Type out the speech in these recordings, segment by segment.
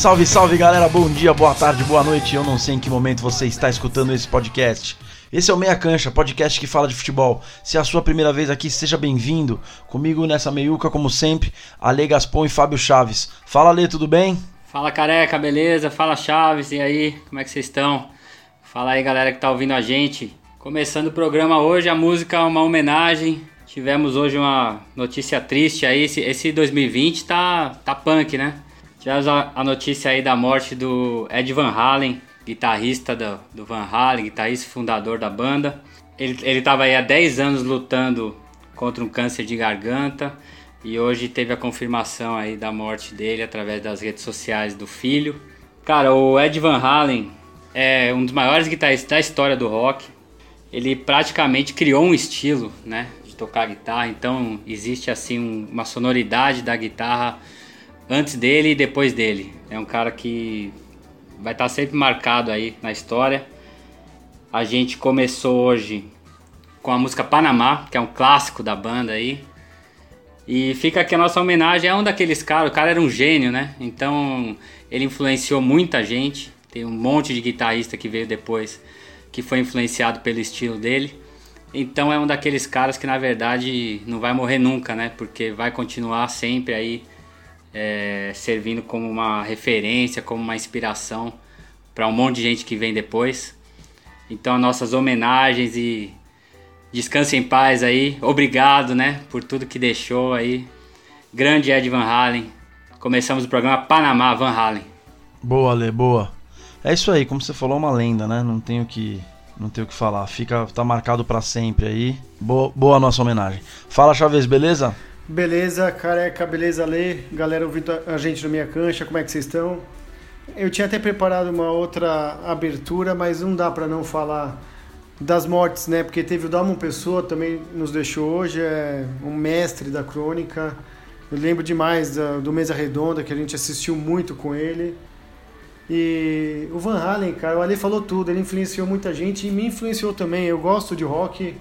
Salve, salve galera, bom dia, boa tarde, boa noite. Eu não sei em que momento você está escutando esse podcast. Esse é o Meia Cancha, podcast que fala de futebol. Se é a sua primeira vez aqui, seja bem-vindo. Comigo nessa meiuca, como sempre, Ale Gaspon e Fábio Chaves. Fala, Ale, tudo bem? Fala, careca, beleza? Fala, Chaves, e aí, como é que vocês estão? Fala aí, galera que tá ouvindo a gente. Começando o programa hoje, a música é uma homenagem. Tivemos hoje uma notícia triste aí, esse, esse 2020 tá, tá punk, né? Tivemos a, notícia aí da morte do Ed Van Halen, guitarrista do, do Van Halen, guitarrista fundador da banda. Ele, ele tava aí há 10 anos lutando contra um câncer de garganta e hoje teve a confirmação aí da morte dele através das redes sociais do filho. Cara, o Ed Van Halen é um dos maiores guitarristas da história do rock. Ele praticamente criou um estilo, né, de tocar guitarra. Então existe assim um, uma sonoridade da guitarra antes dele e depois dele. É um cara que vai estar sempre marcado aí na história. A gente começou hoje com a música Panamá, que é um clássico da banda aí. E fica aqui a nossa homenagem a um daqueles caras, o cara era um gênio, né? Então ele influenciou muita gente. Tem um monte de guitarrista que veio depois que foi influenciado pelo estilo dele. Então é um daqueles caras que na verdade não vai morrer nunca, né? Porque vai continuar sempre aí é, servindo como uma referência, como uma inspiração para um monte de gente que vem depois. Então, nossas homenagens e descanse em paz aí. Obrigado, né, por tudo que deixou aí. Grande Ed Van Halen. Começamos o programa Panamá Van Halen. Boa, Ale, boa. É isso aí, como você falou, uma lenda, né? Não tenho que não tenho o que falar. Fica tá marcado para sempre aí. Boa, boa nossa homenagem. Fala, Chaves, beleza? Beleza, careca, beleza, Lê? Galera ouvindo a gente na minha cancha, como é que vocês estão? Eu tinha até preparado uma outra abertura, mas não dá para não falar das mortes, né? Porque teve o Dalmon Pessoa, também nos deixou hoje, é um mestre da crônica. Eu lembro demais do Mesa Redonda, que a gente assistiu muito com ele. E o Van Halen, cara, o Ale falou tudo, ele influenciou muita gente e me influenciou também. Eu gosto de rock,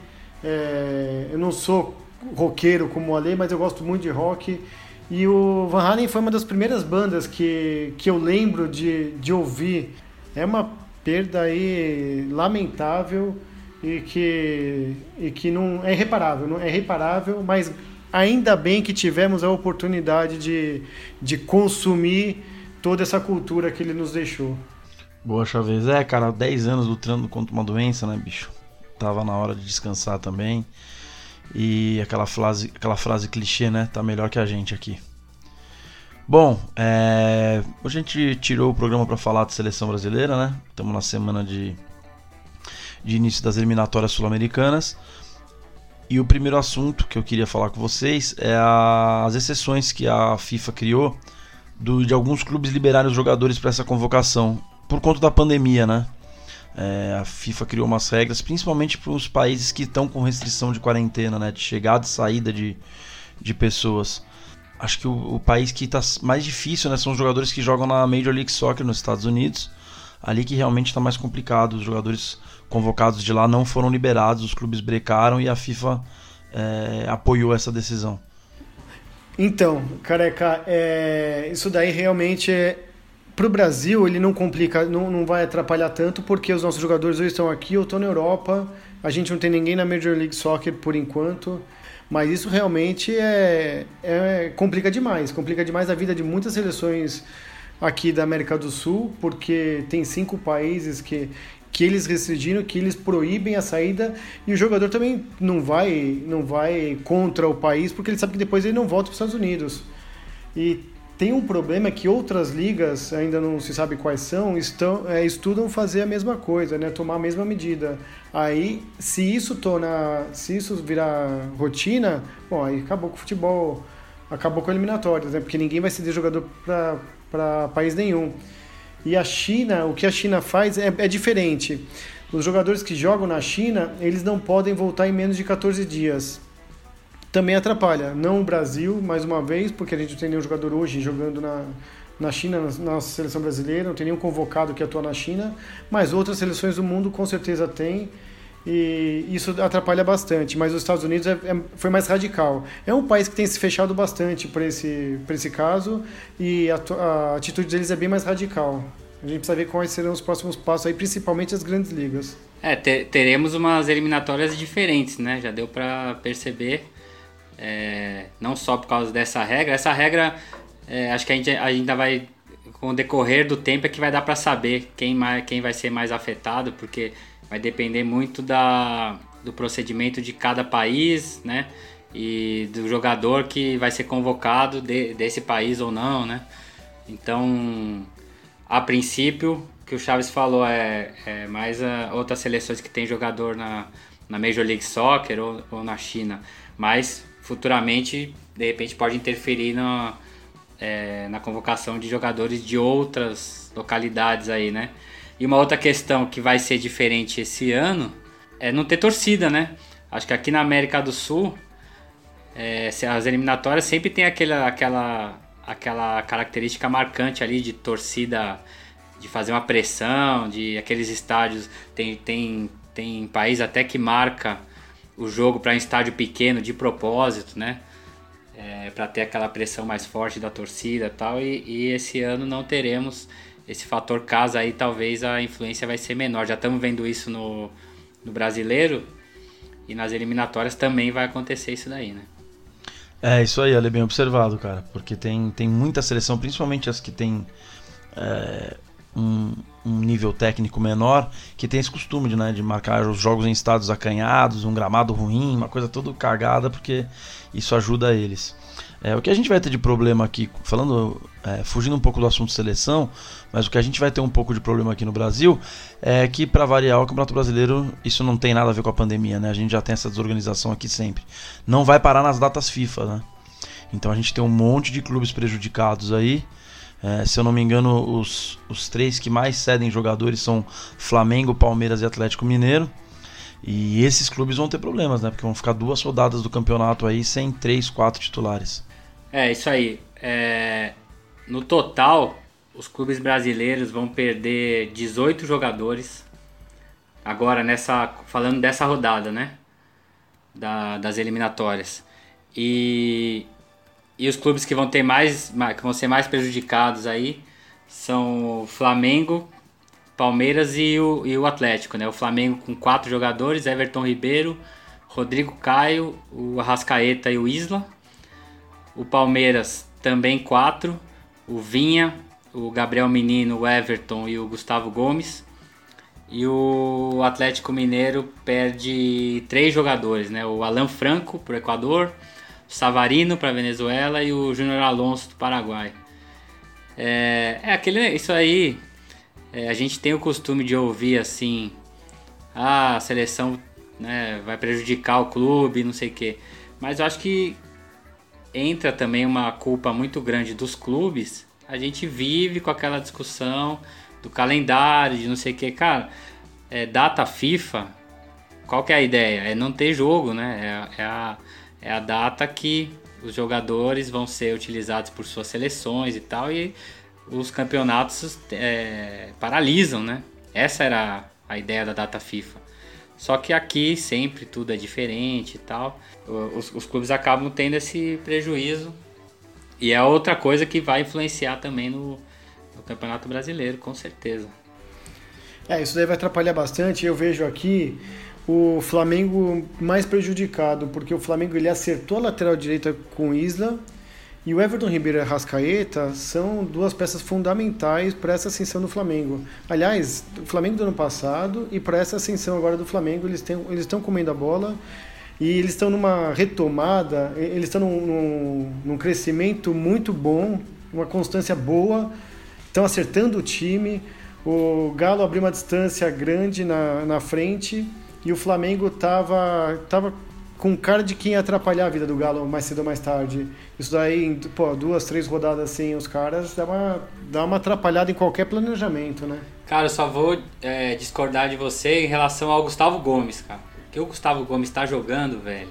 é, eu não sou roqueiro como o Ale, mas eu gosto muito de rock. E o Van Halen foi uma das primeiras bandas que, que eu lembro de, de ouvir. É uma perda aí lamentável e que, e que não é irreparável, não é reparável, mas ainda bem que tivemos a oportunidade de, de consumir toda essa cultura que ele nos deixou. Boa, Chaves. É, cara, 10 anos lutando contra uma doença, né, bicho? Tava na hora de descansar também. E aquela frase, aquela frase clichê, né? Tá melhor que a gente aqui. Bom, é... a gente tirou o programa para falar de seleção brasileira, né? Estamos na semana de, de início das eliminatórias sul-americanas. E o primeiro assunto que eu queria falar com vocês é a... as exceções que a FIFA criou do... de alguns clubes liberarem os jogadores para essa convocação por conta da pandemia, né? É, a FIFA criou umas regras, principalmente para os países que estão com restrição de quarentena, né, de chegada e saída de, de pessoas. Acho que o, o país que está mais difícil né, são os jogadores que jogam na Major League Soccer nos Estados Unidos. Ali que realmente está mais complicado. Os jogadores convocados de lá não foram liberados, os clubes brecaram e a FIFA é, apoiou essa decisão. Então, careca, é, isso daí realmente é, para o Brasil, ele não complica, não, não vai atrapalhar tanto, porque os nossos jogadores ou estão aqui ou estão na Europa. A gente não tem ninguém na Major League Soccer por enquanto. Mas isso realmente é, é complica demais. Complica demais a vida de muitas seleções aqui da América do Sul, porque tem cinco países que, que eles restringiram, que eles proíbem a saída e o jogador também não vai, não vai contra o país, porque ele sabe que depois ele não volta para os Estados Unidos. E tem um problema que outras ligas, ainda não se sabe quais são, estão, é, estudam fazer a mesma coisa, né? tomar a mesma medida. Aí, se isso torna, se isso virar rotina, bom, aí acabou com o futebol, acabou com eliminatórias, né? porque ninguém vai ceder jogador para país nenhum. E a China, o que a China faz é, é diferente. Os jogadores que jogam na China, eles não podem voltar em menos de 14 dias também atrapalha. Não o Brasil, mais uma vez, porque a gente não tem nenhum jogador hoje jogando na, na China, na nossa seleção brasileira, não tem nenhum convocado que atua na China, mas outras seleções do mundo com certeza tem. e isso atrapalha bastante. Mas os Estados Unidos é, é, foi mais radical. É um país que tem se fechado bastante para esse, esse caso e a, a, atitude deles é bem mais radical. A gente precisa ver quais serão os próximos passos aí, principalmente as grandes ligas. É, ter, teremos umas eliminatórias diferentes, né? Já deu para perceber, é, não só por causa dessa regra. Essa regra, é, acho que a gente ainda vai, com o decorrer do tempo, é que vai dar para saber quem, mais, quem vai ser mais afetado, porque vai depender muito da, do procedimento de cada país, né? E do jogador que vai ser convocado de, desse país ou não, né? Então, a princípio, o que o Chaves falou é, é mais a, outras seleções que tem jogador na, na Major League Soccer ou, ou na China, mas futuramente, de repente, pode interferir na, é, na convocação de jogadores de outras localidades aí, né? E uma outra questão que vai ser diferente esse ano é não ter torcida, né? Acho que aqui na América do Sul, é, as eliminatórias sempre tem aquela, aquela, aquela característica marcante ali de torcida, de fazer uma pressão, de aqueles estádios. Tem, tem, tem país até que marca o jogo para um estádio pequeno de propósito, né? É, para ter aquela pressão mais forte da torcida tal. E, e esse ano não teremos esse fator casa aí, talvez a influência vai ser menor. Já estamos vendo isso no, no brasileiro e nas eliminatórias também vai acontecer isso daí, né? É, isso aí, é bem observado, cara. Porque tem, tem muita seleção, principalmente as que tem é, um, um, nível técnico menor, que tem esse costume de, né, de marcar os jogos em estados acanhados, um gramado ruim, uma coisa toda cagada, porque isso ajuda eles. É, o que a gente vai ter de problema aqui, falando, é, fugindo um pouco do assunto seleção, mas o que a gente vai ter um pouco de problema aqui no Brasil é que, para variar o Campeonato Brasileiro, isso não tem nada a ver com a pandemia, né? A gente já tem essa desorganização aqui sempre. Não vai parar nas datas FIFA, né? Então a gente tem um monte de clubes prejudicados aí. É, se eu não me engano, os, os três que mais cedem jogadores são Flamengo, Palmeiras e Atlético Mineiro. E esses clubes vão ter problemas, né? Porque vão ficar duas rodadas do campeonato aí sem três, quatro titulares. É, isso aí. É, no total, os clubes brasileiros vão perder 18 jogadores. Agora, nessa falando dessa rodada, né? Da, das eliminatórias. E, e os clubes que vão ter mais, que vão ser mais prejudicados aí são Flamengo, Palmeiras e o, e o Atlético, né? O Flamengo com quatro jogadores, Everton Ribeiro, Rodrigo Caio, o Arrascaeta e o Isla. O Palmeiras também quatro. O Vinha, o Gabriel Menino, o Everton e o Gustavo Gomes. E o Atlético Mineiro perde três jogadores, né? O Alan Franco para o Equador, o Savarino para Venezuela e o Júnior Alonso do Paraguai. É, é aquele, isso aí. É, a gente tem o costume de ouvir assim, ah, a seleção né, vai prejudicar o clube, não sei o quê. Mas eu acho que entra também uma culpa muito grande dos clubes, a gente vive com aquela discussão do calendário, de não sei o que. Cara, é, data FIFA, qual que é a ideia? É não ter jogo, né? É, é, a, é a data que os jogadores vão ser utilizados por suas seleções e tal, e os campeonatos é, paralisam, né? Essa era a ideia da data FIFA. Só que aqui sempre tudo é diferente e tal. Os, os clubes acabam tendo esse prejuízo. E é outra coisa que vai influenciar também no, no Campeonato Brasileiro, com certeza. É, isso daí vai atrapalhar bastante. Eu vejo aqui o Flamengo mais prejudicado, porque o Flamengo ele acertou a lateral direita com Isla e o Everton Ribeiro e a Rascaeta são duas peças fundamentais para essa ascensão do Flamengo. Aliás, o Flamengo do ano passado e para essa ascensão agora do Flamengo, eles, têm, eles estão comendo a bola e eles estão numa retomada, eles estão num, num, num crescimento muito bom, uma constância boa, estão acertando o time. O Galo abriu uma distância grande na, na frente e o Flamengo estava tava com cara de quem ia atrapalhar a vida do Galo mais cedo ou mais tarde. Isso daí, pô, duas, três rodadas assim, os caras dá uma, dá uma atrapalhada em qualquer planejamento, né? Cara, eu só vou é, discordar de você em relação ao Gustavo Gomes, cara. Que o Gustavo Gomes está jogando, velho.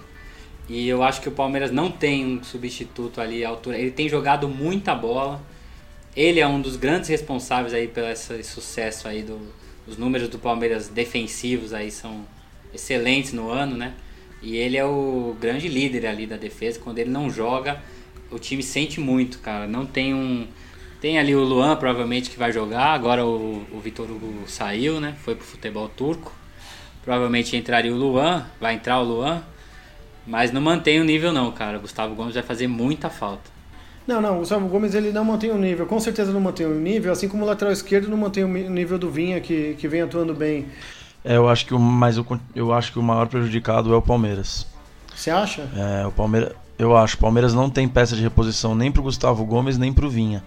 E eu acho que o Palmeiras não tem um substituto ali à altura. Ele tem jogado muita bola. Ele é um dos grandes responsáveis aí pelo esse sucesso aí do, os números do Palmeiras defensivos aí são excelentes no ano, né? E ele é o grande líder ali da defesa. Quando ele não joga, o time sente muito, cara. Não tem um. Tem ali o Luan, provavelmente, que vai jogar. Agora o, o Vitor Hugo saiu, né? Foi pro futebol turco. Provavelmente entraria o Luan. Vai entrar o Luan. Mas não mantém o nível, não, cara. O Gustavo Gomes vai fazer muita falta. Não, não, o Gustavo Gomes ele não mantém o nível, com certeza não mantém o nível, assim como o lateral esquerdo não mantém o nível do Vinha, que, que vem atuando bem. É, eu acho que o mais eu, eu acho que o maior prejudicado é o Palmeiras. Você acha? É, o Palmeiras, eu acho, o Palmeiras não tem peça de reposição nem pro Gustavo Gomes, nem pro Vinha.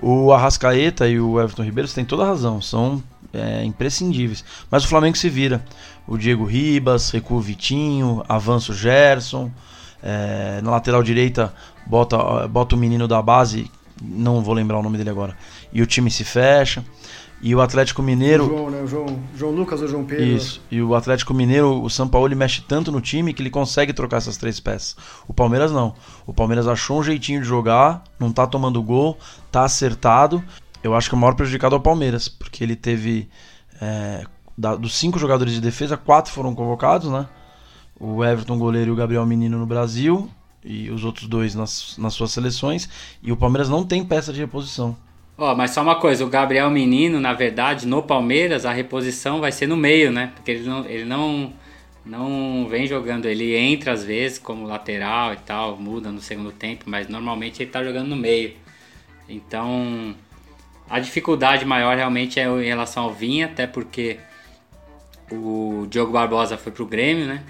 O Arrascaeta e o Everton Ribeiro têm toda a razão, são é, imprescindíveis. Mas o Flamengo se vira. O Diego Ribas, recua o Vitinho, avança o Gerson. É, na lateral direita bota, bota o menino da base, não vou lembrar o nome dele agora. E o time se fecha. E o Atlético Mineiro. O João, né? O João, João Lucas ou João Pedro? Isso. E o Atlético Mineiro, o São Paulo mexe tanto no time que ele consegue trocar essas três peças. O Palmeiras não. O Palmeiras achou um jeitinho de jogar, não tá tomando gol, tá acertado. Eu acho que o maior prejudicado é o Palmeiras, porque ele teve. É, da, dos cinco jogadores de defesa, quatro foram convocados, né? O Everton goleiro e o Gabriel Menino no Brasil, e os outros dois nas, nas suas seleções. E o Palmeiras não tem peça de reposição. Ó, oh, mas só uma coisa, o Gabriel Menino, na verdade, no Palmeiras, a reposição vai ser no meio, né? Porque ele não, ele não, não vem jogando, ele entra às vezes como lateral e tal, muda no segundo tempo, mas normalmente ele tá jogando no meio. Então, a dificuldade maior realmente é em relação ao Vinha, até porque o Diogo Barbosa foi pro Grêmio, né?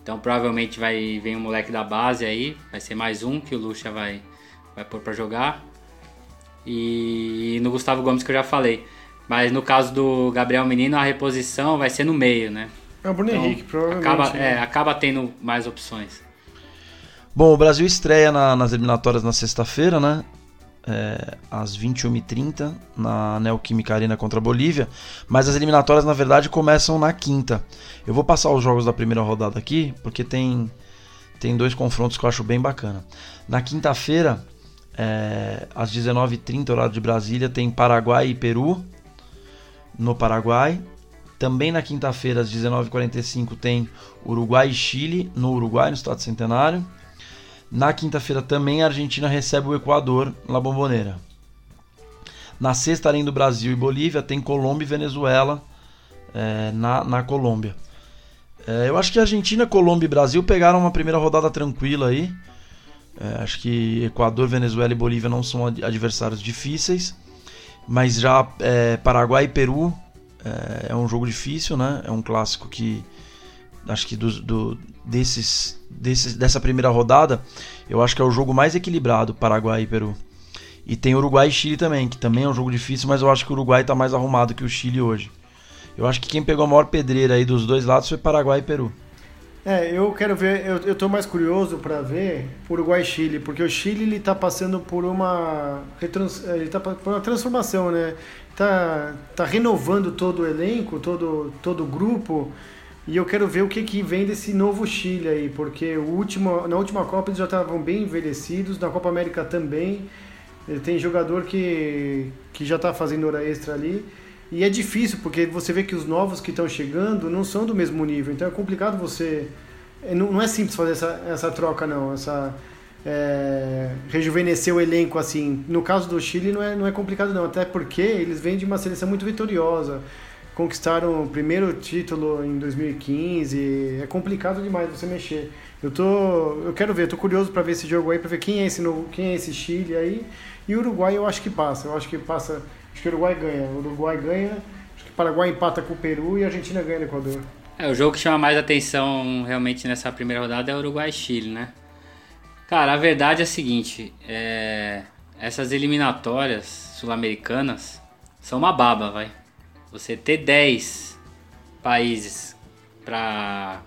Então provavelmente vai vir um moleque da base aí, vai ser mais um que o Lucha vai, vai pôr para jogar. E no Gustavo Gomes que eu já falei. Mas no caso do Gabriel Menino, a reposição vai ser no meio, né? É o Bruno então, Henrique, provavelmente. Acaba, né? é, acaba tendo mais opções. Bom, o Brasil estreia na, nas eliminatórias na sexta-feira, né? É, às 21h30 na Neoquímica Arena contra a Bolívia, mas as eliminatórias na verdade começam na quinta. Eu vou passar os jogos da primeira rodada aqui, porque tem, tem dois confrontos que eu acho bem bacana. Na quinta-feira, é, às 19h30, horário de Brasília, tem Paraguai e Peru no Paraguai. Também na quinta-feira, às 19h45, tem Uruguai e Chile no Uruguai, no Estado Centenário. Na quinta-feira também a Argentina recebe o Equador na Bomboneira. Na sexta, além do Brasil e Bolívia, tem Colômbia e Venezuela é, na, na Colômbia. É, eu acho que Argentina, Colômbia e Brasil pegaram uma primeira rodada tranquila aí. É, acho que Equador, Venezuela e Bolívia não são adversários difíceis. Mas já é, Paraguai e Peru é, é, um jogo difícil, né? É um clássico que acho que do, do, desses, desses, dessa primeira rodada, eu acho que é o jogo mais equilibrado, Paraguai e Peru. E tem Uruguai e Chile também, que também é um jogo difícil, mas eu acho que o Uruguai está mais arrumado que o Chile hoje. Eu acho que quem pegou a maior pedreira aí dos dois lados foi Paraguai e Peru. É, eu quero ver, eu, eu tô mais curioso para ver Uruguai e Chile, porque o Chile ele tá passando por uma ele tá por uma transformação, né? Tá, tá renovando todo o elenco, todo todo o grupo, e eu quero ver o que que vem desse novo Chile aí, porque o último na última Copa eles já estavam bem envelhecidos, na Copa América também. Tem jogador que que já tá fazendo hora extra ali. E é difícil, porque você vê que os novos que estão chegando não são do mesmo nível. Então é complicado você. É, não, é simples fazer essa, essa troca, não. Essa. É, rejuvenescer o elenco assim. No caso do Chile não é, não é complicado, não. Até porque eles vêm de uma seleção muito vitoriosa. Conquistaram o primeiro título em 2015. É complicado demais você mexer. Eu tô, eu quero ver, tô curioso para ver esse jogo aí, para ver quem é esse novo, quem é esse Chile aí. E o Uruguai eu acho que passa. Eu acho que passa Acho que o Uruguai ganha. O Uruguai ganha, acho que o Paraguai empata com o Peru e a Argentina ganha no Equador. É, o jogo que chama mais atenção realmente nessa primeira rodada é o Uruguai Chile, né? Cara, a verdade é a seguinte, é... essas eliminatórias sul-americanas são uma baba, vai. Você ter 10 países para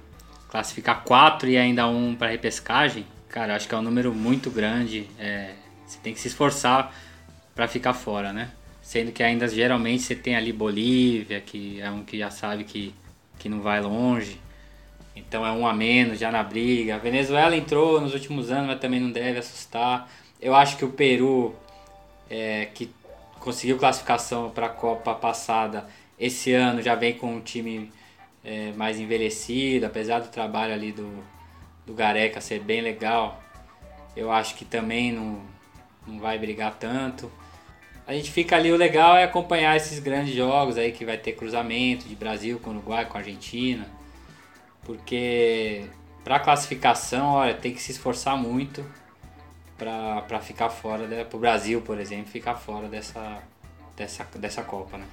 classificar 4 e ainda um para repescagem, cara, acho que é um número muito grande. É... Você tem que se esforçar para ficar fora, né? Sendo que ainda geralmente você tem ali Bolívia, que é um que já sabe que, que não vai longe. Então é um a menos já na briga. A Venezuela entrou nos últimos anos, mas também não deve assustar. Eu acho que o Peru, é, que conseguiu classificação para a Copa passada, esse ano já vem com um time é, mais envelhecido, apesar do trabalho ali do, do Gareca ser bem legal, eu acho que também não, não vai brigar tanto. A gente fica ali, o legal é acompanhar esses grandes jogos aí que vai ter cruzamento de Brasil com Uruguai, com Argentina. Porque para classificação, olha, tem que se esforçar muito para ficar fora, para o Brasil, por exemplo, ficar fora dessa, dessa, dessa Copa, né?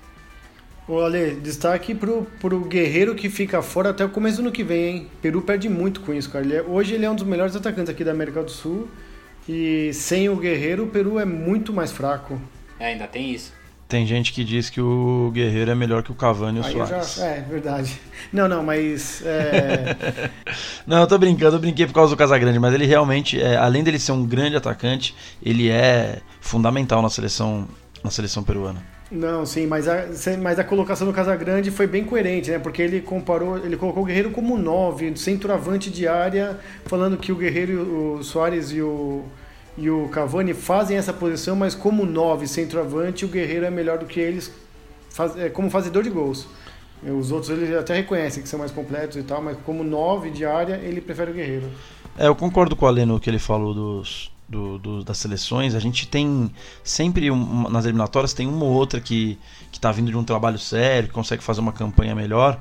Ô Ale, destaque pro, pro Guerreiro que fica fora até o começo do ano que vem, hein? Peru perde muito com isso, cara. Ele é, hoje ele é um dos melhores atacantes aqui da América do Sul. E sem o Guerreiro, o Peru é muito mais fraco. É, ainda tem isso. Tem gente que diz que o Guerreiro é melhor que o Cavani e o Aí Soares. já, é, verdade. Não, não, mas. É, Não, eu tô brincando, eu brinquei por causa do Casagrande, mas ele realmente, é, além dele ser um grande atacante, ele é fundamental na seleção, na seleção peruana. não, sim, mas a, mas a colocação do Casagrande foi bem coerente, né? Porque ele comparou, ele colocou o Guerreiro como 9, centroavante de área, falando que o Guerreiro, o Soares e o, e o Cavani fazem essa posição, mas como 9 centroavante, o Guerreiro é melhor do que eles faz, é, como fazedor de gols. Os outros ele até reconhece que são mais completos e tal, mas como 9 de área, ele prefere o Guerreiro. É, eu concordo com o Alê no que ele falou dos, do- do- das seleções. A gente tem sempre, nas eliminatórias, tem uma ou outra que, que tá vindo de um trabalho sério, que consegue fazer uma campanha melhor.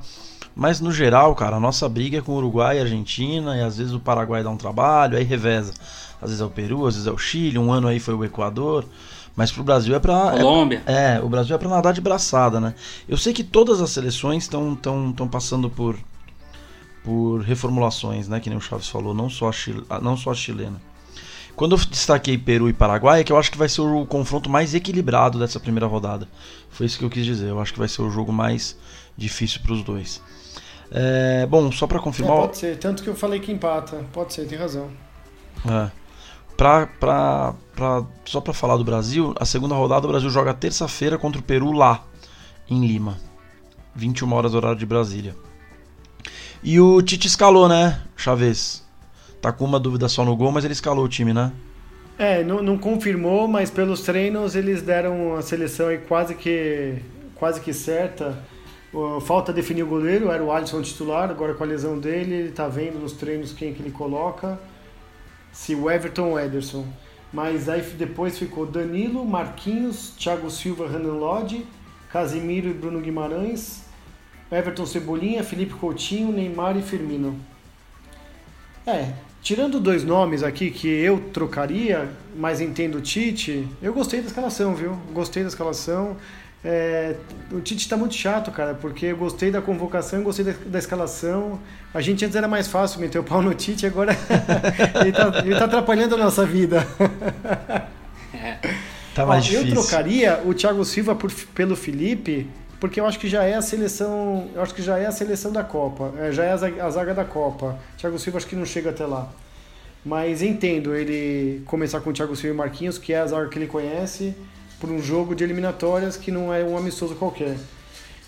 Mas no geral, cara, a nossa briga é com o Uruguai e Argentina, e às vezes o Paraguai dá um trabalho, aí reveza. Às vezes é o Peru, às vezes é o Chile, um ano aí foi o Equador. Mas pro Brasil é pra. é Colômbia. é, o Brasil é pra nadar de braçada, né? Eu sei que todas as seleções estão tão, tão passando por, por reformulações, né? Que nem o Chaves falou, não só a, Chile- a- não só a chilena. Quando eu destaquei Peru e Paraguai, é que eu acho que vai ser o confronto mais equilibrado dessa primeira rodada. Foi isso que eu quis dizer. Eu acho que vai ser o jogo mais difícil para os dois. É, bom, só para É, confirmar. pode ser, tanto que eu falei que empata. Pode ser, tem razão. É. Pra, pra, pra, só pra falar do Brasil, a segunda rodada o Brasil joga terça-feira contra o Peru lá, em Lima. 21 horas horário de Brasília. E o Tite escalou, né, Chaves? Tá com uma dúvida só no gol, mas ele escalou o time, né? É, não, não confirmou, mas pelos treinos eles deram a seleção aí quase que, quase que certa. Falta definir o goleiro, era o Alisson titular, agora com a lesão dele, ele tá vendo nos treinos quem que ele coloca, se o Everton ou Ederson. Mas aí depois ficou Danilo, Marquinhos, Thiago Silva, Renan Lodge, Casimiro e Bruno Guimarães, Everton Cebolinha, Felipe Coutinho, Neymar e Firmino. É, tirando dois nomes aqui que eu trocaria, mas entendo o Tite, eu gostei da escalação, viu? Gostei da escalação. É, o Tite tá muito chato, cara, porque eu gostei da convocação, eu gostei da, da escalação. A gente antes era mais fácil meter o pau no Tite, agora ele, tá, ele tá atrapalhando a nossa vida. Tá Ó, mais eu difícil. trocaria o Thiago Silva por- pelo Felipe, porque eu acho que já é a seleção, eu acho que já é a seleção da Copa, é, já é a zaga, a zaga da Copa. Thiago Silva acho que não chega até lá. Mas entendo ele começar com o Thiago Silva e Marquinhos, que é a zaga que ele conhece, por um jogo de eliminatórias que não é um amistoso qualquer.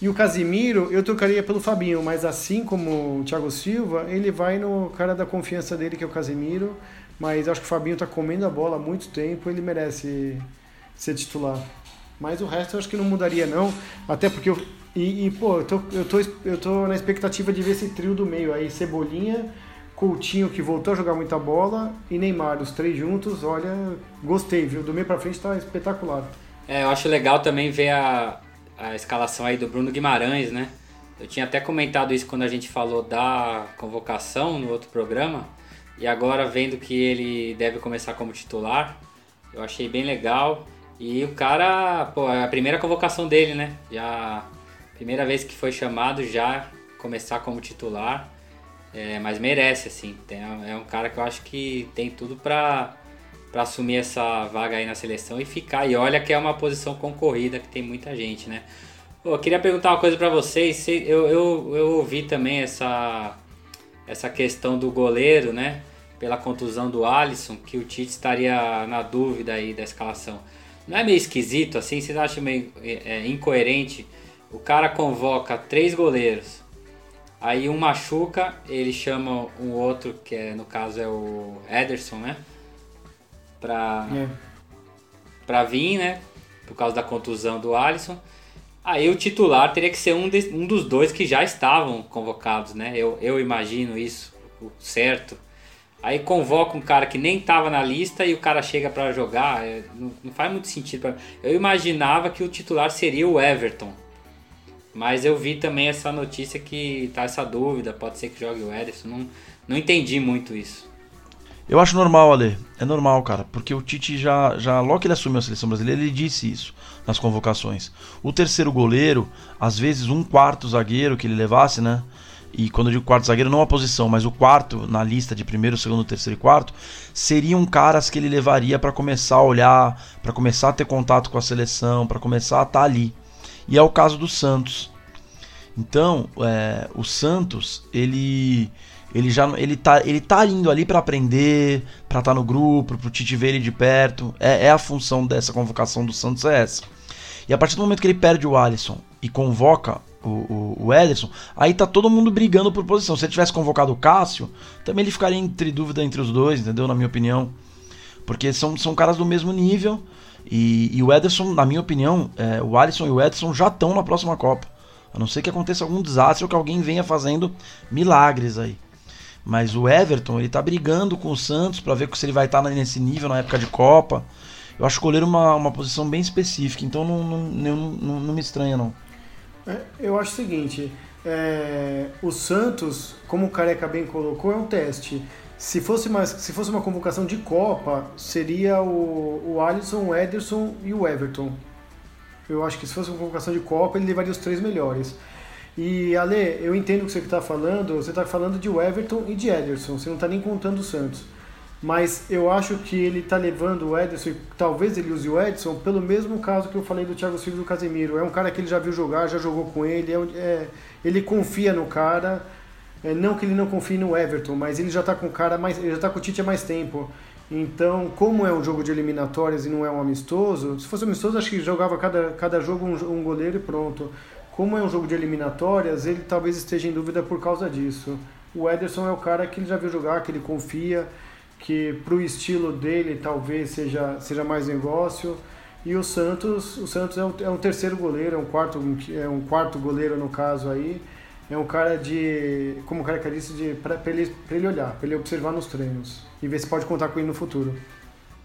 E o Casimiro eu trocaria pelo Fabinho, mas assim como o Thiago Silva, ele vai no cara da confiança dele, que é o Casimiro. Mas acho que o Fabinho tá comendo a bola há muito tempo, ele merece ser titular. Mas o resto eu acho que não mudaria não, até porque eu e, e, pô, eu tô, eu tô eu tô na expectativa de ver esse trio do meio aí, Cebolinha, Coutinho que voltou a jogar muita bola e Neymar, os três juntos, olha, gostei, viu? Do meio pra frente tá espetacular. É, eu acho legal também ver a, a escalação aí do Bruno Guimarães, né? Eu tinha até comentado isso quando a gente falou da convocação no outro programa. E agora vendo que ele deve começar como titular, eu achei bem legal. E o cara, pô, é a primeira convocação dele, né? Já primeira vez que foi chamado já começar como titular. É, mas merece, assim. Tem, é um cara que eu acho que tem tudo pra, pra assumir essa vaga aí na seleção e ficar. E olha que é uma posição concorrida, que tem muita gente, né? Pô, eu queria perguntar uma coisa pra vocês. Eu, eu, eu ouvi também essa, essa questão do goleiro, né? Pela contusão do Alisson, que o Tite estaria na dúvida aí da escalação. Não é meio esquisito assim? Vocês acham meio é, é, incoerente? O cara convoca três goleiros, aí um machuca, ele chama um outro, que é, no caso é o Ederson, né? Pra, É. pra vir, né? Por causa da contusão do Alisson. Aí o titular teria que ser um, de, um dos dois que já estavam convocados, né? Eu, eu imagino isso, certo. Aí convoca um cara que nem estava na lista e o cara chega para jogar, é, não, não, faz muito sentido. Eu imaginava que o titular seria o Everton, mas eu vi também essa notícia que tá essa dúvida, pode ser que jogue o Ederson, não, não entendi muito isso. Eu acho normal, Ale. É normal, cara. Porque o Tite já, já logo que ele assumiu a seleção brasileira, ele disse isso nas convocações. O terceiro goleiro, às vezes um quarto zagueiro que ele levasse, né? E quando eu digo quarto zagueiro, não a posição, mas o quarto na lista de primeiro, segundo, terceiro e quarto, seriam caras que ele levaria para começar a olhar, para começar a ter contato com a seleção, para começar a estar tá ali. E é o caso do Santos. Então, é, o Santos, ele ele já ele tá, ele tá indo ali para aprender, para estar tá no grupo, pro Tite ver ele de perto. É, é, a função dessa convocação do Santos é essa. E a partir do momento que ele perde o Alisson e convoca o, o, o Ederson, aí tá todo mundo brigando por posição. Se ele tivesse convocado o Cássio, também ele ficaria entre dúvida entre os dois, entendeu? Na minha opinião. Porque são, são caras do mesmo nível. E, e o Ederson, na minha opinião, é, o Alisson e o Ederson já estão na próxima Copa. A não ser que aconteça algum desastre ou que alguém venha fazendo milagres aí. Mas o Everton, ele tá brigando com o Santos para ver se ele vai estar tá nesse nível na época de Copa. Eu acho o goleiro uma, uma posição bem específica, então não, não, não, não me estranha não. É, eu acho o seguinte, é, o Santos, como o Careca bem colocou, é um teste. Se fosse uma, se fosse uma convocação de Copa, seria o, o Alisson, o Ederson e o Everton. Eu acho que se fosse uma convocação de Copa, ele levaria os três melhores. E Ale, eu entendo o que você está falando, você está falando de Everton e de Ederson, você não está nem contando o Santos. Mas eu acho que ele está levando o Ederson, talvez ele use o Edson, pelo mesmo caso que eu falei do Thiago Silva e do Casemiro. É um cara que ele já viu jogar, já jogou com ele, é, é, ele confia no cara. É, não que ele não confie no Everton, mas ele já está com o cara mais, ele já está com o Tite há mais tempo. Então, como é um jogo de eliminatórias e não é um amistoso, se fosse amistoso, acho que jogava cada, cada jogo um, um goleiro e pronto. Como é um jogo de eliminatórias, ele talvez esteja em dúvida por causa disso. O Ederson é o cara que ele já viu jogar, que ele confia, que para o estilo dele talvez seja, seja mais negócio. E o Santos, o Santos é um, é um terceiro goleiro, é um quarto, é um quarto goleiro no caso aí. É um cara de, como o cara disse, de para ele, ele olhar, para ele observar nos treinos e ver se pode contar com ele no futuro.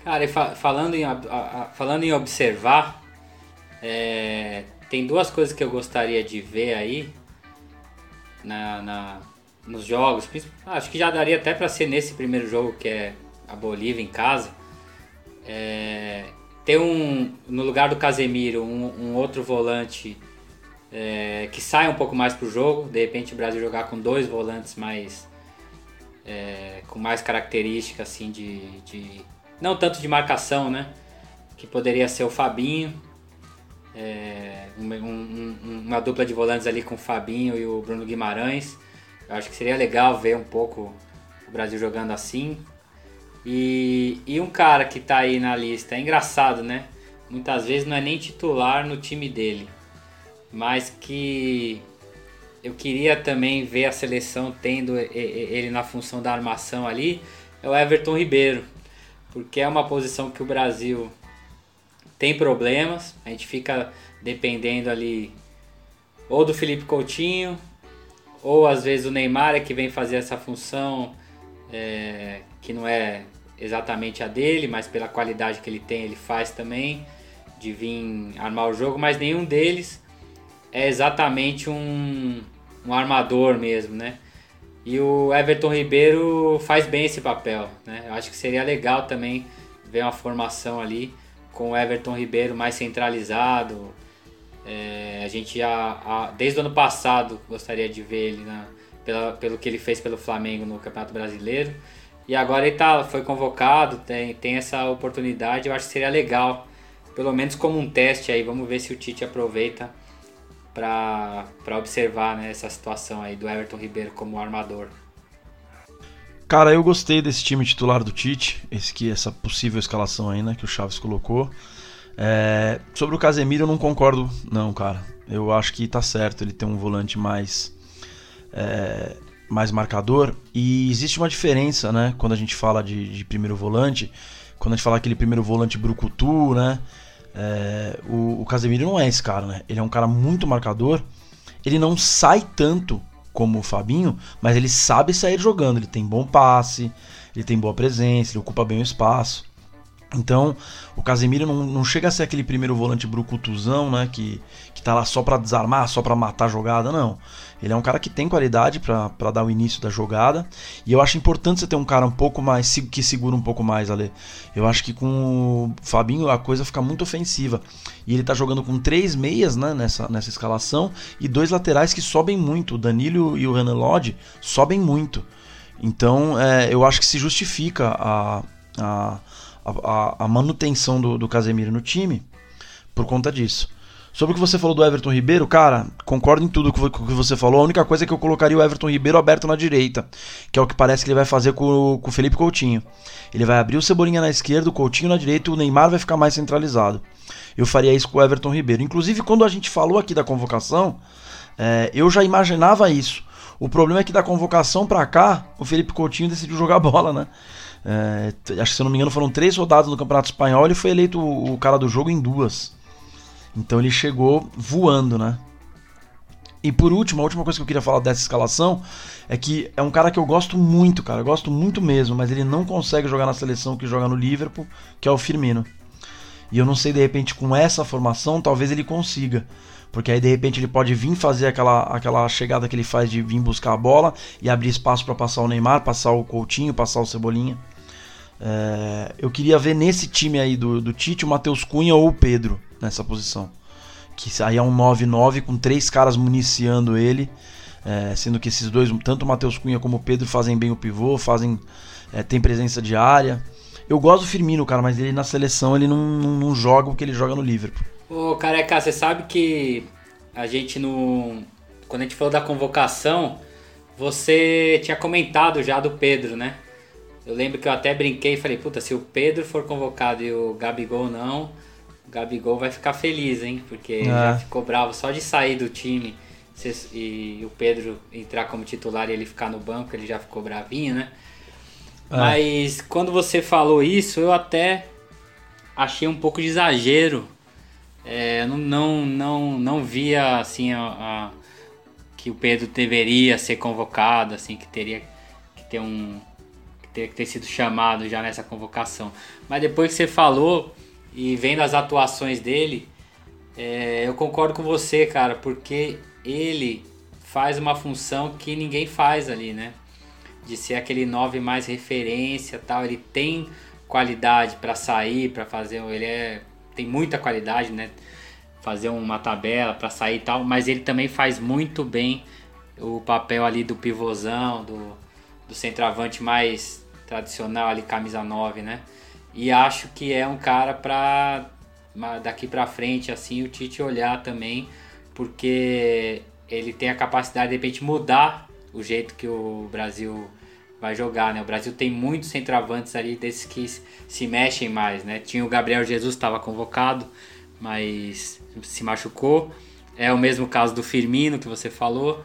Cara, e fa falando, em, a, a, falando em observar, é, tem duas coisas que eu gostaria de ver aí na, na nos jogos. Acho que já daria até para ser nesse primeiro jogo que é a Bolívia em casa. É, ter um no lugar do Casemiro um, um outro volante é, que saia um pouco mais pro jogo. De repente o Brasil jogar com dois volantes mais é, com mais características assim de, de não tanto de marcação, né? Que poderia ser o Fabinho é, um, um, uma dupla de volantes ali com o Fabinho e o Bruno Guimarães. Eu acho que seria legal ver um pouco o Brasil jogando assim. E, e um cara que está aí na lista, é engraçado, né? Muitas vezes não é nem titular no time dele, mas que eu queria também ver a seleção tendo ele na função da armação ali, é o Everton Ribeiro, porque é uma posição que o Brasil tem problemas, a gente fica dependendo ali ou do Felipe Coutinho, ou às vezes o Neymar é que vem fazer essa função é, que não é exatamente a dele, mas pela qualidade que ele tem ele faz também, de vir armar o jogo, mas nenhum deles é exatamente um, um armador mesmo, né? E o Everton Ribeiro faz bem esse papel, né? Eu acho que seria legal também ver uma formação ali com o Everton Ribeiro mais centralizado. É, a gente já, a, desde o ano passado, gostaria de ver ele na, pela, pelo que ele fez pelo Flamengo no Campeonato Brasileiro. E agora ele tá, foi convocado, tem, tem essa oportunidade. Eu acho que seria legal, pelo menos como um teste aí. Vamos ver se o Tite aproveita para observar né, essa situação aí do Everton Ribeiro como armador. Cara, eu gostei desse time titular do Tite, esse que essa possível escalação aí, né, que o Chaves colocou. É, sobre o Casemiro eu não concordo, não, cara. Eu acho que tá certo ele tem um volante mais é, mais marcador e existe uma diferença, né, quando a gente fala de, de, primeiro volante, quando a gente fala aquele primeiro volante brucutu, né, É, o, o Casemiro não é esse cara, né? Ele é um cara muito marcador. Ele não sai tanto como o Fabinho, mas ele sabe sair jogando. Ele tem bom passe, ele tem boa presença, ele ocupa bem o espaço. Então, o Casemiro não, não chega a ser aquele primeiro volante brucutuzão, né? Que, que tá lá só para desarmar, só para matar a jogada, não. Ele é um cara que tem qualidade para dar o início da jogada. E eu acho importante você ter um cara um pouco mais. que segura um pouco mais, Ale. Eu acho que com o Fabinho a coisa fica muito ofensiva. E ele tá jogando com três meias né, nessa, nessa escalação e dois laterais que sobem muito. O Danilo e o Renan Lodge sobem muito. Então é, eu acho que se justifica a, a a, a manutenção do, do Casemiro no time por conta disso. Sobre o que você falou do Everton Ribeiro, cara, concordo em tudo com o que você falou. A única coisa é que eu colocaria o Everton Ribeiro aberto na direita, que é o que parece que ele vai fazer com, com o Felipe Coutinho. Ele vai abrir o Cebolinha na esquerda, o Coutinho na direita e o Neymar vai ficar mais centralizado. Eu faria isso com o Everton Ribeiro. Inclusive, quando a gente falou aqui da convocação, é, eu já imaginava isso. O problema é que da convocação para cá, o Felipe Coutinho decidiu jogar bola, né? É, acho que se eu não me engano foram três rodadas no Campeonato Espanhol. Ele foi eleito o, cara do jogo em duas. Então ele chegou voando, né? E por último, a última coisa que eu queria falar dessa escalação é que é um cara que eu gosto muito, cara. Eu gosto muito mesmo, mas ele não consegue jogar na seleção que joga no Liverpool, que é o Firmino. E eu não sei, de repente, com essa formação, talvez ele consiga. Porque aí de repente ele pode vir fazer aquela, aquela chegada que ele faz de vir buscar a bola e abrir espaço para passar o Neymar, passar o Coutinho, passar o Cebolinha. É, eu queria ver nesse time aí do, do Tite o Matheus Cunha ou o Pedro nessa posição. Que aí é um 9-9 com três caras municiando ele. É, sendo que esses dois, tanto o Matheus Cunha como o Pedro, fazem bem o pivô, fazem. É, tem presença de área. Eu gosto do Firmino, cara, mas ele na seleção ele não, não, não joga o que ele joga no Liverpool. Ô, Careca, você sabe que a gente no. Quando a gente falou da convocação, você tinha comentado já do Pedro, né? Eu lembro que eu até brinquei e falei, puta, se o Pedro for convocado e o Gabigol não, o Gabigol vai ficar feliz, hein? Porque é. já ficou bravo só de sair do time e o Pedro entrar como titular e ele ficar no banco, ele já ficou bravinho, né? É. Mas quando você falou isso, eu até achei um pouco de exagero é, não, não, não, não via assim a, a, que o Pedro deveria ser convocado, assim que teria que ter um que ter sido chamado já nessa convocação. Mas depois que você falou e vendo as atuações dele, é, eu concordo com você, cara, porque ele faz uma função que ninguém faz ali, né? De ser aquele 9 mais referência, tal. Ele tem qualidade para sair, para fazer, ele é tem muita qualidade, né? Fazer uma tabela para sair e tal, mas ele também faz muito bem o papel ali do pivôzão, do, do centroavante mais tradicional ali, camisa 9, né? E acho que é um cara para daqui para frente assim o Tite olhar também, porque ele tem a capacidade de repente mudar o jeito que o Brasil vai jogar, né? O Brasil tem muitos centroavantes ali desses que se mexem mais, né? Tinha o Gabriel Jesus estava convocado, mas se machucou. É o mesmo caso do Firmino que você falou.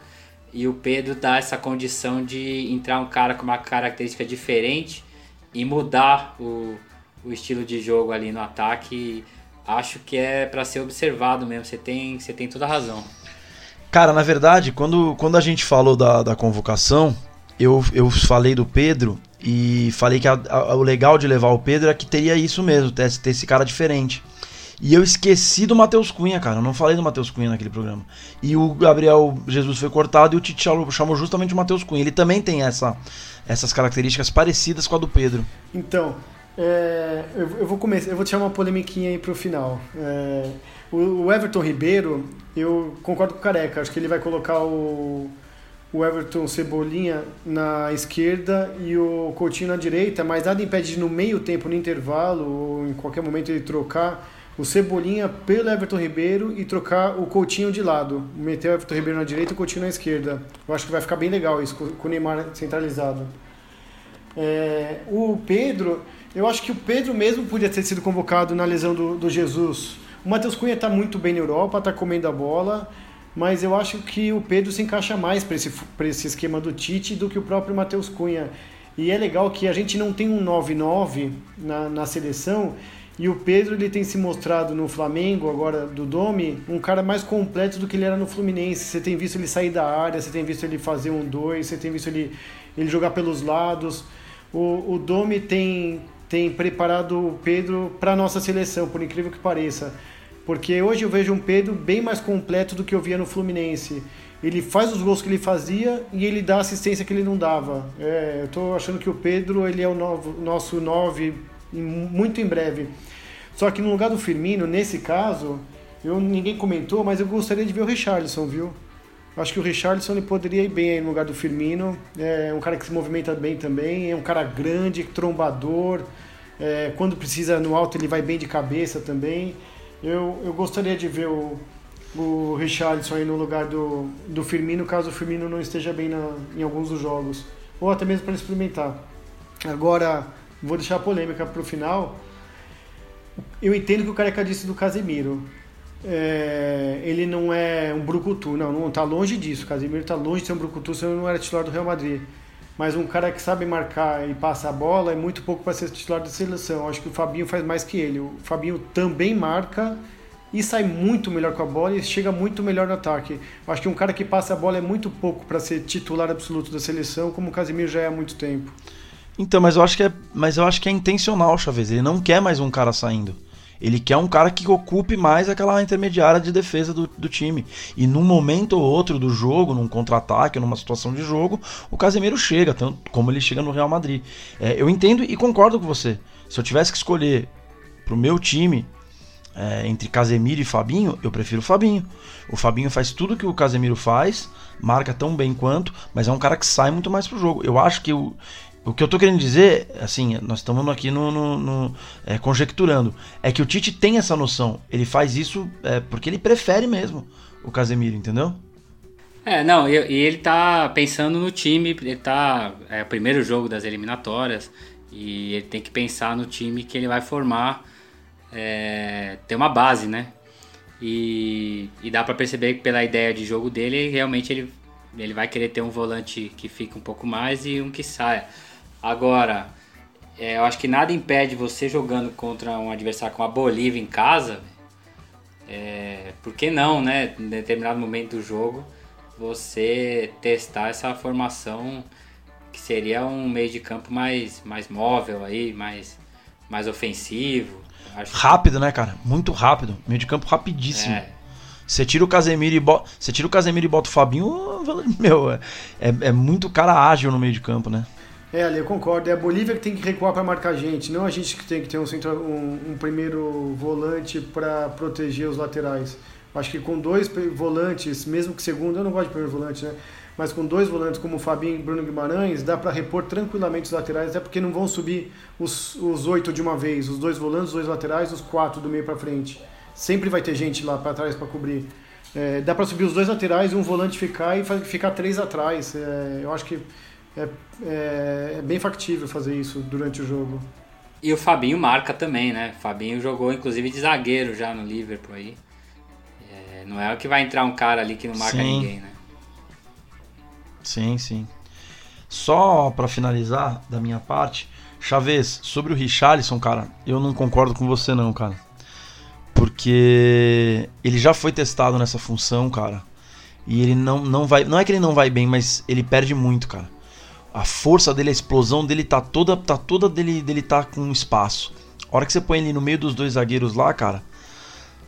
E o Pedro dá essa condição de entrar um cara com uma característica diferente e mudar o, o estilo de jogo ali no ataque. Acho que é para ser observado mesmo. Você tem, você tem toda a razão. Cara, na verdade, quando, quando a gente falou da, da convocação, eu, eu falei do Pedro e falei que a, a, o legal de levar o Pedro é que teria isso mesmo, ter, ter esse cara diferente. E eu esqueci do Matheus Cunha, cara. Eu não falei do Matheus Cunha naquele programa. E o Gabriel Jesus foi cortado e o Tite chamou justamente o Matheus Cunha. Ele também tem essa, essas características parecidas com a do Pedro. Então, é, eu, eu, vou começar, eu vou tirar uma polemiquinha aí pro final. É, o, o Everton Ribeiro, eu concordo com o Careca. Acho que ele vai colocar o o Everton Cebolinha na esquerda e o Coutinho na direita, mas nada impede de no meio tempo, no intervalo, ou em qualquer momento ele trocar o Cebolinha pelo Everton Ribeiro e trocar o Coutinho de lado. Meter o Everton Ribeiro na direita e o Coutinho na esquerda. Eu acho que vai ficar bem legal isso, com o Neymar centralizado. É, o Pedro, eu acho que o Pedro mesmo podia ter sido convocado na lesão do, do Jesus. O Matheus Cunha está muito bem na Europa, está comendo a bola mas eu acho que o Pedro se encaixa mais para esse, esse esquema do Tite do que o próprio Matheus Cunha. E é legal que a gente não tem um 9-9 na, na seleção E o Pedro ele tem se mostrado no Flamengo, agora do Domi, um cara mais completo do que ele era no Fluminense. Você tem visto ele sair da área, você tem visto ele fazer um dois, você tem visto ele, ele jogar pelos lados. O, o Domi tem, tem preparado o Pedro para a nossa seleção, por incrível que pareça. Porque hoje eu vejo um Pedro bem mais completo do que eu via no Fluminense. Ele faz os gols que ele fazia e ele dá a assistência que ele não dava. É, eu estou achando que o Pedro ele é o novo, nosso nove muito em breve. Só que no lugar do Firmino, nesse caso, eu, ninguém comentou, mas eu gostaria de ver o Richarlison, viu? Acho que o Richarlison ele poderia ir bem no lugar do Firmino. É um cara que se movimenta bem também, é um cara grande, trombador. É, quando precisa no alto ele vai bem de cabeça também. Eu, eu gostaria de ver o, o Richarlison aí no lugar do, do Firmino, caso o Firmino não esteja bem na, em alguns dos jogos. Ou até mesmo para experimentar. Agora, vou deixar a polêmica para o final. Eu entendo que o Careca disse do Casemiro. É, ele não é um brucutu, não, não tá longe disso. O Casemiro está longe de ser um brucutu, senão não era titular do Real Madrid. Mas um cara que sabe marcar e passa a bola é muito pouco para ser titular da seleção. Acho que o Fabinho faz mais que ele. O Fabinho também marca e sai muito melhor com a bola e chega muito melhor no ataque. Acho que um cara que passa a bola é muito pouco para ser titular absoluto da seleção, como o Casemiro já é há muito tempo. Então, mas eu acho que é, mas eu acho que é intencional, Chaves. Ele não quer mais um cara saindo. Ele quer um cara que ocupe mais aquela intermediária de defesa do, do time. E num momento ou outro do jogo, num contra-ataque, numa situação de jogo, o Casemiro chega, tanto como ele chega no Real Madrid. É, eu entendo e concordo com você. Se eu tivesse que escolher pro meu time é, entre Casemiro e Fabinho, eu prefiro o Fabinho. O Fabinho faz tudo que o Casemiro faz, marca tão bem quanto, mas é um cara que sai muito mais pro jogo. Eu acho que o, o que eu tô querendo dizer, assim, nós estamos aqui no, no, no é, conjecturando, é que o Tite tem essa noção. Ele faz isso é, porque ele prefere mesmo o Casemiro, entendeu? É, não, e, e ele tá pensando no time, ele tá. É o primeiro jogo das eliminatórias, e ele tem que pensar no time que ele vai formar, é, ter uma base, né? E, e dá para perceber que pela ideia de jogo dele, realmente ele, ele vai querer ter um volante que fica um pouco mais e um que saia. Agora, é, eu acho que nada impede você jogando contra um adversário como a Bolívia em casa. É, por que não, né? Em determinado momento do jogo, você testar essa formação que seria um meio de campo mais, mais móvel aí, mais, mais ofensivo. Rápido, né, cara? Muito rápido. Meio de campo rapidíssimo. É. Você tira o Casemiro e bota, você tira o Casemiro e bota o Fabinho, meu, é, é muito cara ágil no meio de campo, né? É, ali eu concordo. É a Bolívia que tem que recuar para marcar a gente, não a gente que tem que ter um, centro, um, um primeiro volante para proteger os laterais. Acho que com dois volantes, mesmo que segundo, eu não gosto de primeiro volante, né? Mas com dois volantes como o Fabinho e Bruno Guimarães, dá para repor tranquilamente os laterais, até porque não vão subir os, os oito de uma vez, os dois volantes, os dois laterais, os quatro do meio para frente. Sempre vai ter gente lá para trás para cobrir. É, dá para subir os dois laterais, um volante ficar e ficar três atrás. É, eu acho que é, é, é, bem factível fazer isso durante o jogo. E o Fabinho marca também, né? O Fabinho jogou inclusive de zagueiro já no Liverpool aí. É, não é o que vai entrar um cara ali que não marca sim. ninguém, né? Sim, sim. Só para finalizar da minha parte, Chaves, sobre o Richarlison, cara, eu não concordo com você não, cara. Porque ele já foi testado nessa função, cara. E ele não, não vai. Não é que ele não vai bem, mas ele perde muito, cara a força dele, a explosão dele tá toda, tá toda dele, dele tá com espaço. A hora que você põe ele no meio dos dois zagueiros lá, cara,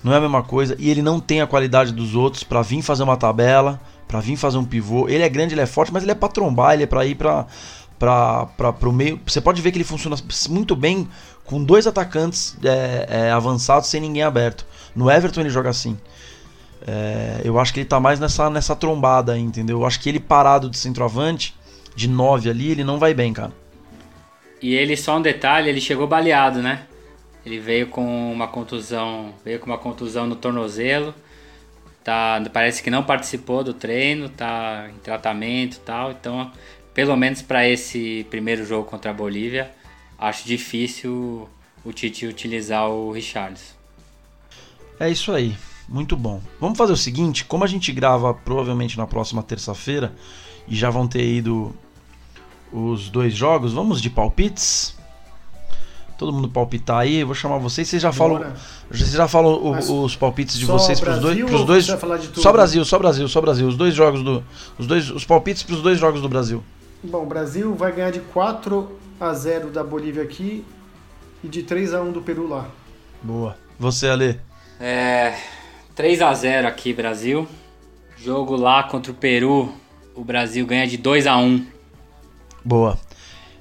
não é a mesma coisa. E ele não tem a qualidade dos outros para vir fazer uma tabela, para vir fazer um pivô. Ele é grande, ele é forte, mas ele é para trombar, ele é para ir para para pro meio. Você pode ver que ele funciona muito bem com dois atacantes é, é, avançados sem ninguém aberto. No Everton ele joga assim. É, eu acho que ele tá mais nessa, nessa trombada aí, entendeu? Eu acho que ele parado de centroavante de 9 ali, ele não vai bem, cara. E ele, só um detalhe, ele chegou baleado, né? Ele veio com uma contusão, veio com uma contusão no tornozelo. Tá, parece que não participou do treino, tá em tratamento e tal. Então, pelo menos para esse primeiro jogo contra a Bolívia, acho difícil o Tite utilizar o Richarlison. É isso aí, muito bom. Vamos fazer o seguinte, como a gente grava provavelmente na próxima terça-feira e já vão ter ido os dois jogos. Vamos de palpites? todo mundo palpitar aí. Eu vou chamar vocês. Vocês já falam, vocês já falam o, os palpites de vocês para os dois, pros dois. Só Brasil, só Brasil, só Brasil. Os dois jogos do, os dois, os palpites para os dois jogos do Brasil. Bom, o Brasil vai ganhar de 4 a 0 da Bolívia aqui e de 3 a 1 do Peru lá. Boa. Você, Ale? É, 3 a 0 aqui, Brasil. Jogo lá contra o Peru, o Brasil ganha de 2 a 1 Boa.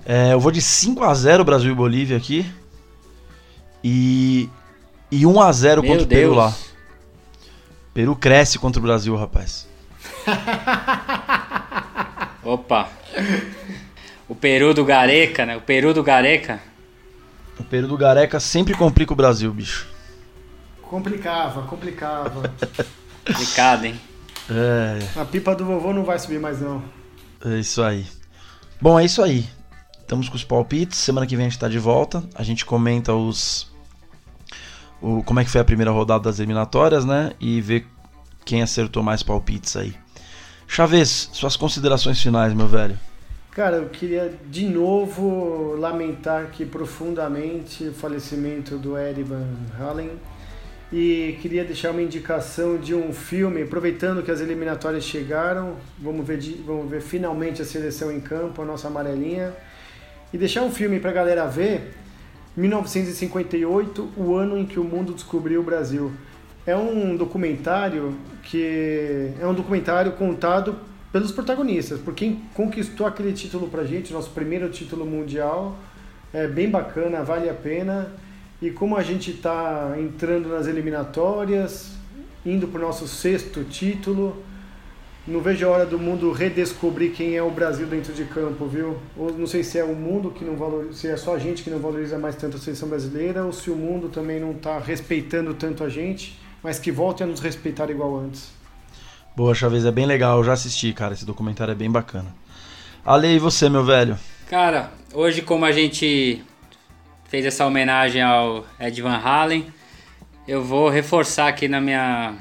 É, eu vou de 5 a 0 Brasil e Bolívia aqui. E, e 1 a 0 Meu contra o Peru lá. Peru cresce contra o Brasil, rapaz. Opa. O Peru do Gareca, né? O Peru do Gareca. O Peru do Gareca sempre complica o Brasil, bicho. Complicava, complicava. Complicado, hein? É. A pipa do vovô não vai subir mais, não. É isso aí. Bom, é isso aí. Estamos com os palpites. Semana que vem a gente está de volta. A gente comenta os. O, como é que foi a primeira rodada das eliminatórias, né? E vê quem acertou mais palpites aí. Chaves, suas considerações finais, meu velho. Cara, eu queria de novo lamentar aqui profundamente o falecimento do Eddie Van Halen e queria deixar uma indicação de um filme, aproveitando que as eliminatórias chegaram, vamos ver, vamos ver finalmente a seleção em campo, a nossa amarelinha, e deixar um filme para a galera ver, 1958, o ano em que o mundo descobriu o Brasil. É um documentário que é um documentário contado pelos protagonistas, por quem conquistou aquele título pra gente, nosso primeiro título mundial. É bem bacana, vale a pena e como a gente está entrando nas eliminatórias, indo para o nosso sexto título, não vejo a hora do mundo redescobrir quem é o Brasil dentro de campo, viu? Ou não sei se é o mundo que não valoriza, se é só a gente que não valoriza mais tanto a seleção brasileira, ou se o mundo também não está respeitando tanto a gente, mas que volte a nos respeitar igual antes. Boa, Chaves, é bem legal, eu já assisti, cara, esse documentário é bem bacana. Ale, e você, meu velho? Cara, hoje como a gente fez essa homenagem ao Ed Van Halen. Eu vou reforçar aqui na minha,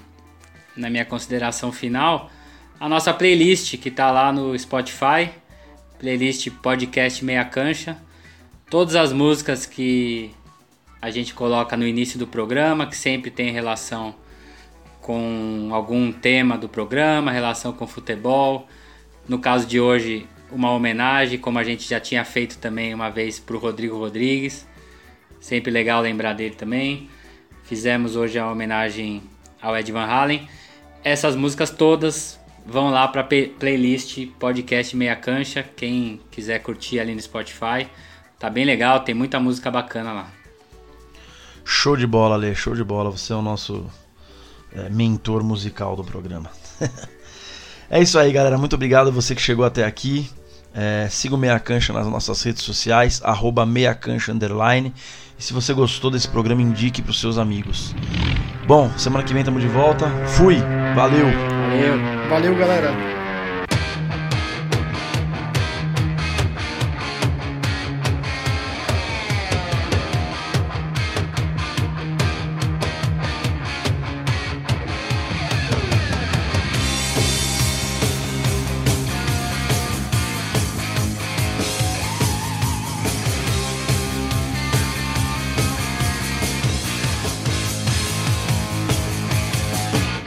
na minha consideração final a nossa playlist que está lá no Spotify, playlist Podcast Meia Cancha. Todas as músicas que a gente coloca no início do programa, que sempre tem relação com algum tema do programa, relação com futebol. No caso de hoje, uma homenagem, como a gente já tinha feito também uma vez para o Rodrigo Rodrigues. Sempre legal lembrar dele também. Fizemos hoje a homenagem ao Ed Van Halen. Essas músicas todas vão lá para playlist podcast Meia Cancha. Quem quiser curtir ali no Spotify, tá bem legal, tem muita música bacana lá. Show de bola, Lê, show de bola. Você é o nosso é, mentor musical do programa. é isso aí, galera. Muito obrigado a você que chegou até aqui. É, siga o Meia Cancha nas nossas redes sociais, arroba Meia Cancha Underline. E se você gostou desse programa, indique para os seus amigos. Bom, semana que vem estamos de volta. Fui! Valeu! Valeu! Valeu, galera!